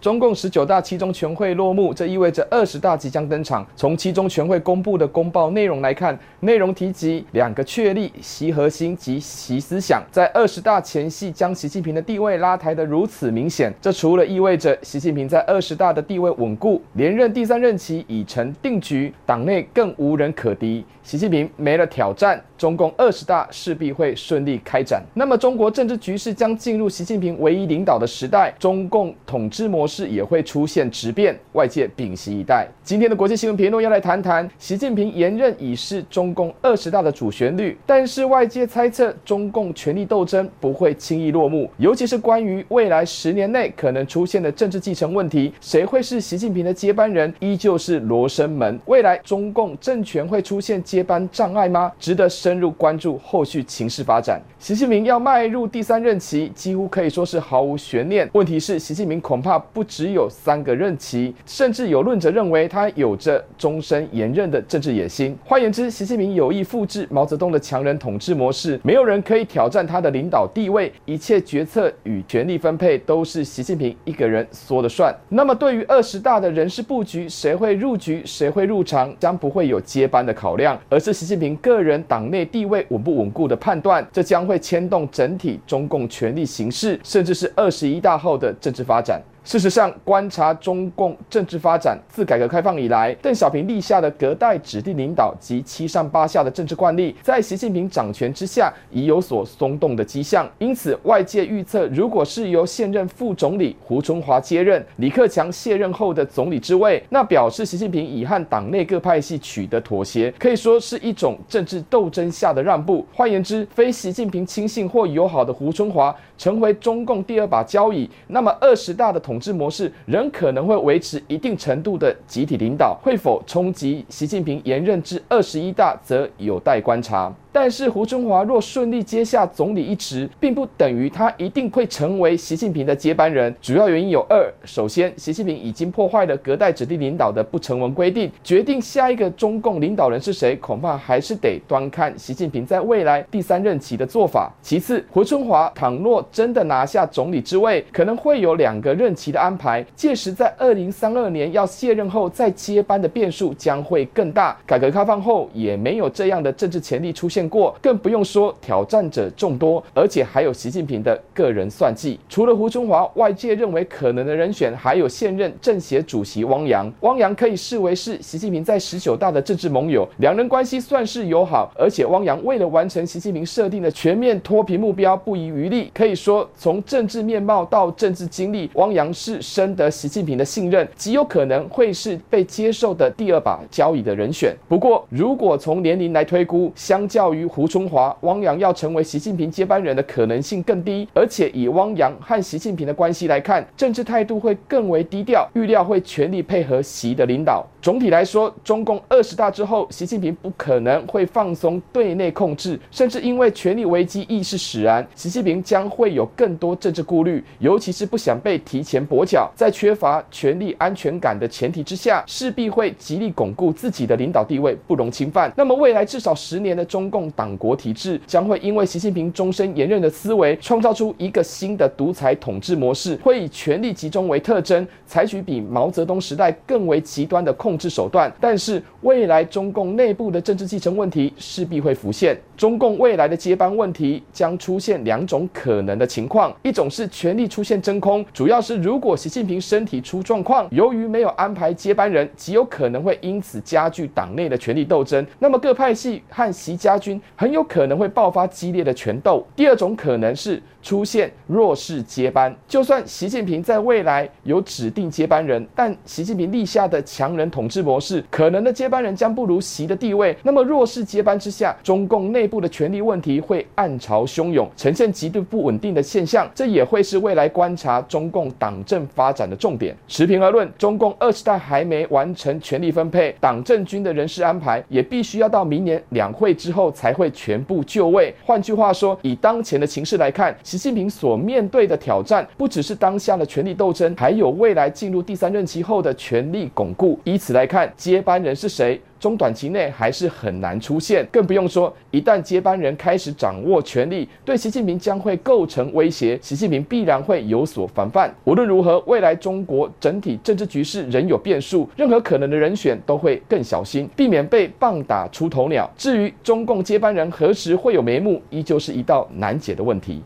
中共十九大七中全会落幕，这意味着二十大即将登场。从七中全会公布的公报内容来看，内容提及两个确立习核心及习思想，在二十大前夕将习近平的地位拉抬得如此明显。这除了意味着习近平在二十大的地位稳固，连任第三任期已成定局，党内更无人可敌，习近平没了挑战，中共二十大势必会顺利开展。那么，中国政治局势将进入习近平唯一领导的时代，中共统治模是也会出现质变，外界屏息以待。今天的国际新闻评论要来谈谈，习近平延任已是中共二十大的主旋律，但是外界猜测中共权力斗争不会轻易落幕，尤其是关于未来十年内可能出现的政治继承问题，谁会是习近平的接班人，依旧是罗生门。未来中共政权会出现接班障碍吗？值得深入关注后续情势发展。习近平要迈入第三任期，几乎可以说是毫无悬念。问题是，习近平恐怕不。不只有三个任期，甚至有论者认为他有着终身连任的政治野心。换言之，习近平有意复制毛泽东的强人统治模式，没有人可以挑战他的领导地位，一切决策与权力分配都是习近平一个人说了算。那么，对于二十大的人事布局，谁会入局，谁会入场，将不会有接班的考量，而是习近平个人党内地位稳不稳固的判断。这将会牵动整体中共权力形势，甚至是二十一大后的政治发展。事实上，观察中共政治发展，自改革开放以来，邓小平立下的隔代指定领导及七上八下的政治惯例，在习近平掌权之下已有所松动的迹象。因此，外界预测，如果是由现任副总理胡春华接任，李克强卸任后的总理之位，那表示习近平已和党内各派系取得妥协，可以说是一种政治斗争下的让步。换言之，非习近平亲信或友好的胡春华成为中共第二把交椅，那么二十大的。统治模式仍可能会维持一定程度的集体领导，会否冲击习近平延任至二十一大，则有待观察。但是胡春华若顺利接下总理一职，并不等于他一定会成为习近平的接班人。主要原因有二：首先，习近平已经破坏了隔代指定领导的不成文规定，决定下一个中共领导人是谁，恐怕还是得端看习近平在未来第三任期的做法。其次，胡春华倘若真的拿下总理之位，可能会有两个任期的安排，届时在二零三二年要卸任后再接班的变数将会更大。改革开放后也没有这样的政治潜力出现。过，更不用说挑战者众多，而且还有习近平的个人算计。除了胡春华，外界认为可能的人选还有现任政协主席汪洋。汪洋可以视为是习近平在十九大的政治盟友，两人关系算是友好。而且汪洋为了完成习近平设定的全面脱贫目标，不遗余力。可以说，从政治面貌到政治经历，汪洋是深得习近平的信任，极有可能会是被接受的第二把交椅的人选。不过，如果从年龄来推估，相较于胡春华，汪洋要成为习近平接班人的可能性更低，而且以汪洋和习近平的关系来看，政治态度会更为低调，预料会全力配合习的领导。总体来说，中共二十大之后，习近平不可能会放松对内控制，甚至因为权力危机意识使然，习近平将会有更多政治顾虑，尤其是不想被提前跛脚，在缺乏权力安全感的前提之下，势必会极力巩固自己的领导地位，不容侵犯。那么未来至少十年的中共。党国体制将会因为习近平终身连任的思维，创造出一个新的独裁统治模式，会以权力集中为特征，采取比毛泽东时代更为极端的控制手段。但是，未来中共内部的政治继承问题势必会浮现，中共未来的接班问题将出现两种可能的情况：一种是权力出现真空，主要是如果习近平身体出状况，由于没有安排接班人，极有可能会因此加剧党内的权力斗争，那么各派系和习家军军。很有可能会爆发激烈的权斗。第二种可能是出现弱势接班，就算习近平在未来有指定接班人，但习近平立下的强人统治模式，可能的接班人将不如习的地位。那么弱势接班之下，中共内部的权力问题会暗潮汹涌，呈现极度不稳定的现象。这也会是未来观察中共党政发展的重点。持平而论，中共二十大还没完成权力分配，党政军的人事安排也必须要到明年两会之后才会全部就位。换句话说，以当前的情势来看，习近平所面对的挑战不只是当下的权力斗争，还有未来进入第三任期后的权力巩固。以此来看，接班人是谁？中短期内还是很难出现。更不用说，一旦接班人开始掌握权力，对习近平将会构成威胁，习近平必然会有所防范。无论如何，未来中国整体政治局势仍有变数，任何可能的人选都会更小心，避免被棒打出头鸟。至于中共接班人何时会有眉目，依旧是一道难解的问题。